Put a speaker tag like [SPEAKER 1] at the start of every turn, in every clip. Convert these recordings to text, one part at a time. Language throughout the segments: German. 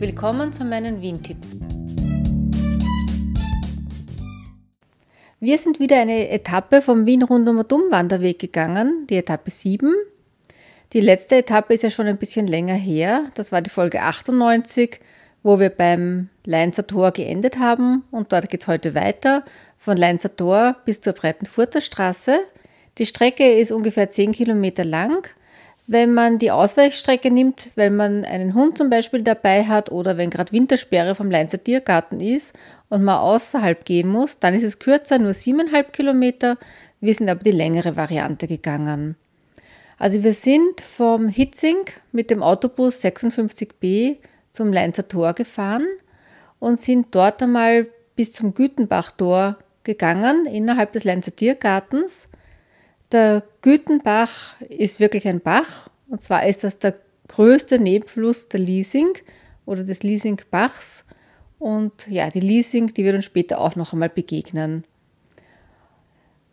[SPEAKER 1] Willkommen zu meinen Wien-Tipps. Wir sind wieder eine Etappe vom Wien rundum und um Wanderweg gegangen, die Etappe 7. Die letzte Etappe ist ja schon ein bisschen länger her. Das war die Folge 98, wo wir beim Leinzer Tor geendet haben. Und dort geht es heute weiter, von Leinzer Tor bis zur Breitenfurter Straße. Die Strecke ist ungefähr 10 Kilometer lang. Wenn man die Ausweichstrecke nimmt, wenn man einen Hund zum Beispiel dabei hat oder wenn gerade Wintersperre vom Leinzer Tiergarten ist und man außerhalb gehen muss, dann ist es kürzer, nur 7,5 Kilometer. Wir sind aber die längere Variante gegangen. Also wir sind vom Hitzing mit dem Autobus 56b zum Leinzer Tor gefahren und sind dort einmal bis zum Gütenbachtor gegangen, innerhalb des Leinzer Tiergartens. Der Gütenbach ist wirklich ein Bach. Und zwar ist das der größte Nebenfluss der Liesing oder des Liesingbachs. Und ja, die Liesing, die wird uns später auch noch einmal begegnen.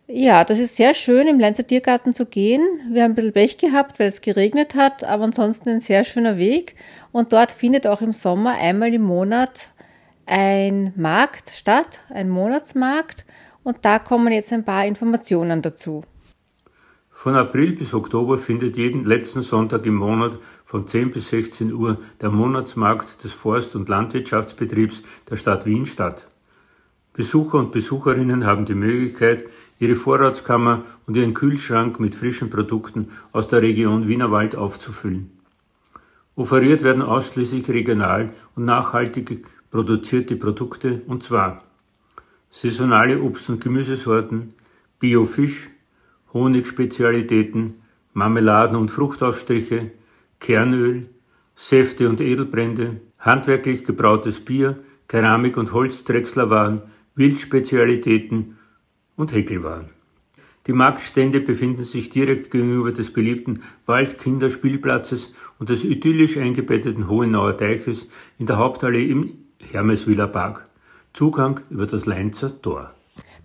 [SPEAKER 1] Ja, das ist sehr schön, im Lenzer Tiergarten zu gehen. Wir haben ein bisschen Pech gehabt, weil es geregnet hat, aber ansonsten ein sehr schöner Weg. Und dort findet auch im Sommer einmal im Monat ein Markt statt, ein Monatsmarkt. Und da kommen jetzt ein paar Informationen dazu.
[SPEAKER 2] Von April bis Oktober findet jeden letzten Sonntag im Monat von 10 bis 16 Uhr der Monatsmarkt des Forst- und Landwirtschaftsbetriebs der Stadt Wien statt. Besucher und Besucherinnen haben die Möglichkeit, ihre Vorratskammer und ihren Kühlschrank mit frischen Produkten aus der Region Wienerwald aufzufüllen. Offeriert werden ausschließlich regional und nachhaltig produzierte Produkte und zwar saisonale Obst- und Gemüsesorten, Biofisch, Honigspezialitäten, Marmeladen und Fruchtausstriche, Kernöl, Säfte und Edelbrände, handwerklich gebrautes Bier, Keramik- und Holzdrechslerwaren, Wildspezialitäten und Häkelwaren. Die Marktstände befinden sich direkt gegenüber des beliebten Waldkinderspielplatzes und des idyllisch eingebetteten Hohenauer Teiches in der Hauptallee im Hermeswiller Park. Zugang über das Leinzer Tor.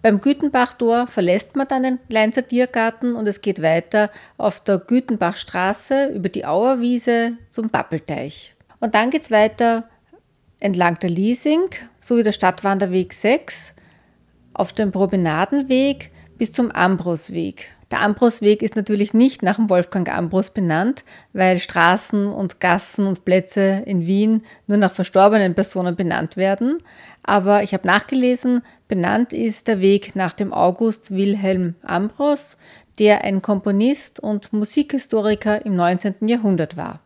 [SPEAKER 1] Beim Gütenbachtor verlässt man dann den Leinzer Tiergarten und es geht weiter auf der Gütenbachstraße über die Auerwiese zum Pappelteich. Und dann geht es weiter entlang der Liesing sowie der Stadtwanderweg 6 auf dem Promenadenweg bis zum Ambrosweg. Der Ambrosweg ist natürlich nicht nach dem Wolfgang Ambros benannt, weil Straßen und Gassen und Plätze in Wien nur nach verstorbenen Personen benannt werden. Aber ich habe nachgelesen, benannt ist der Weg nach dem August Wilhelm Ambros, der ein Komponist und Musikhistoriker im 19. Jahrhundert war.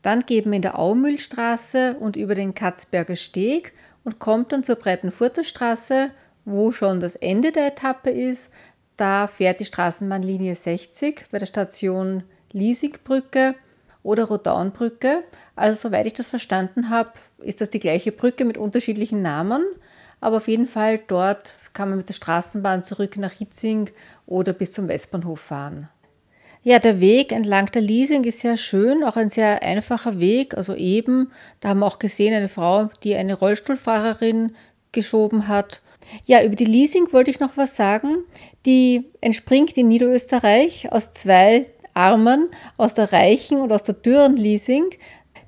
[SPEAKER 1] Dann geht man in der Aumühlstraße und über den Katzberger Steg und kommt dann zur Breitenfurter Straße, wo schon das Ende der Etappe ist. Da fährt die Straßenbahnlinie 60 bei der Station Liesingbrücke oder Rodaunbrücke. Also soweit ich das verstanden habe, ist das die gleiche Brücke mit unterschiedlichen Namen. Aber auf jeden Fall dort kann man mit der Straßenbahn zurück nach Hitzing oder bis zum Westbahnhof fahren. Ja, der Weg entlang der Liesing ist sehr schön, auch ein sehr einfacher Weg, also eben, da haben wir auch gesehen, eine Frau, die eine Rollstuhlfahrerin geschoben hat. Ja, über die Liesing wollte ich noch was sagen. Die entspringt in Niederösterreich aus zwei Armen, aus der reichen und aus der dürren Liesing.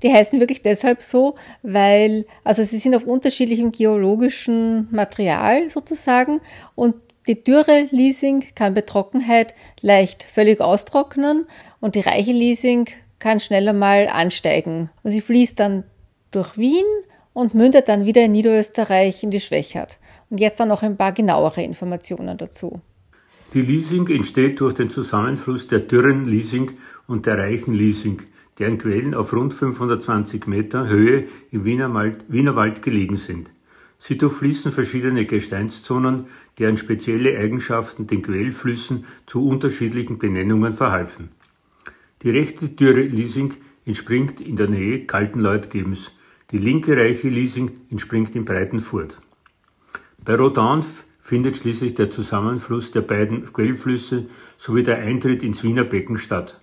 [SPEAKER 1] Die heißen wirklich deshalb so, weil, also sie sind auf unterschiedlichem geologischen Material sozusagen und die dürre Leasing kann bei Trockenheit leicht völlig austrocknen und die reiche Leasing kann schneller mal ansteigen. Und sie fließt dann durch Wien und mündet dann wieder in Niederösterreich in die Schwächert. Und jetzt dann noch ein paar genauere Informationen dazu.
[SPEAKER 2] Die Leasing entsteht durch den Zusammenfluss der dürren Leasing und der reichen Leasing deren Quellen auf rund 520 Meter Höhe im Wienerwald, Wienerwald gelegen sind. Sie durchfließen verschiedene Gesteinszonen, deren spezielle Eigenschaften den Quellflüssen zu unterschiedlichen Benennungen verhalfen. Die rechte Türe Liesing entspringt in der Nähe Kaltenleutgebens, die linke reiche Liesing entspringt in Breitenfurt. Bei Rodan findet schließlich der Zusammenfluss der beiden Quellflüsse sowie der Eintritt ins Wiener Becken statt.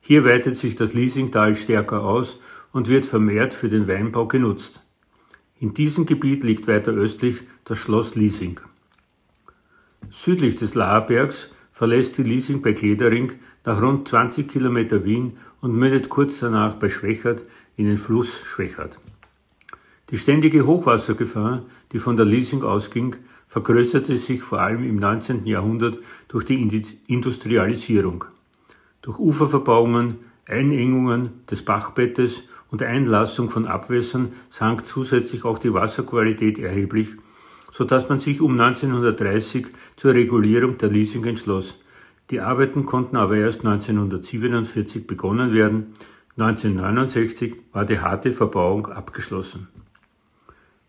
[SPEAKER 2] Hier weitet sich das Liesingtal stärker aus und wird vermehrt für den Weinbau genutzt. In diesem Gebiet liegt weiter östlich das Schloss Liesing. Südlich des Laherbergs verlässt die Liesing bei Kledering nach rund 20 Kilometer Wien und mündet kurz danach bei Schwächert in den Fluss Schwächert. Die ständige Hochwassergefahr, die von der Leasing ausging, vergrößerte sich vor allem im 19. Jahrhundert durch die Industrialisierung. Durch Uferverbauungen, Einengungen des Bachbettes und Einlassung von Abwässern sank zusätzlich auch die Wasserqualität erheblich, so dass man sich um 1930 zur Regulierung der Leasing entschloss. Die Arbeiten konnten aber erst 1947 begonnen werden. 1969 war die harte Verbauung abgeschlossen.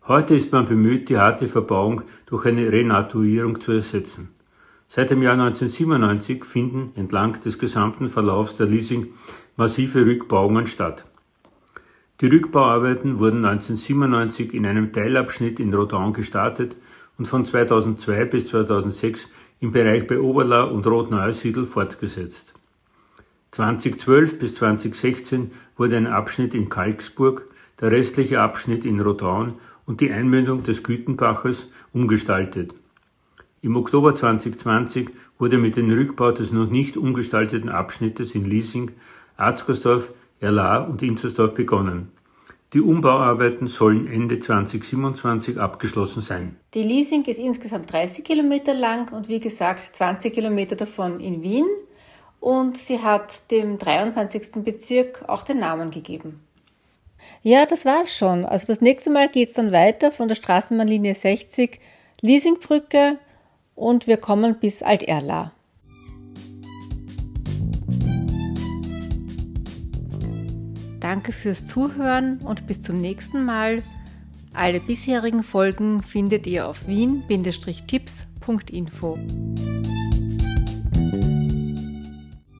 [SPEAKER 2] Heute ist man bemüht, die harte Verbauung durch eine Renaturierung zu ersetzen. Seit dem Jahr 1997 finden entlang des gesamten Verlaufs der Leasing massive Rückbauungen statt. Die Rückbauarbeiten wurden 1997 in einem Teilabschnitt in Rodan gestartet und von 2002 bis 2006 im Bereich bei Oberla und Rotneusiedl fortgesetzt. 2012 bis 2016 wurde ein Abschnitt in Kalksburg, der restliche Abschnitt in Rodan und die Einmündung des Gütenbaches umgestaltet. Im Oktober 2020 wurde mit dem Rückbau des noch nicht umgestalteten Abschnittes in Liesing, Arzgersdorf, Erla und Inzersdorf begonnen. Die Umbauarbeiten sollen Ende 2027 abgeschlossen sein.
[SPEAKER 1] Die Leasing ist insgesamt 30 Kilometer lang und wie gesagt 20 Kilometer davon in Wien und sie hat dem 23. Bezirk auch den Namen gegeben. Ja, das war's schon. Also das nächste Mal geht's dann weiter von der Straßenbahnlinie 60 Leasingbrücke und wir kommen bis Alt-Erla. Danke fürs Zuhören und bis zum nächsten Mal. Alle bisherigen Folgen findet ihr auf wien-tipps.info.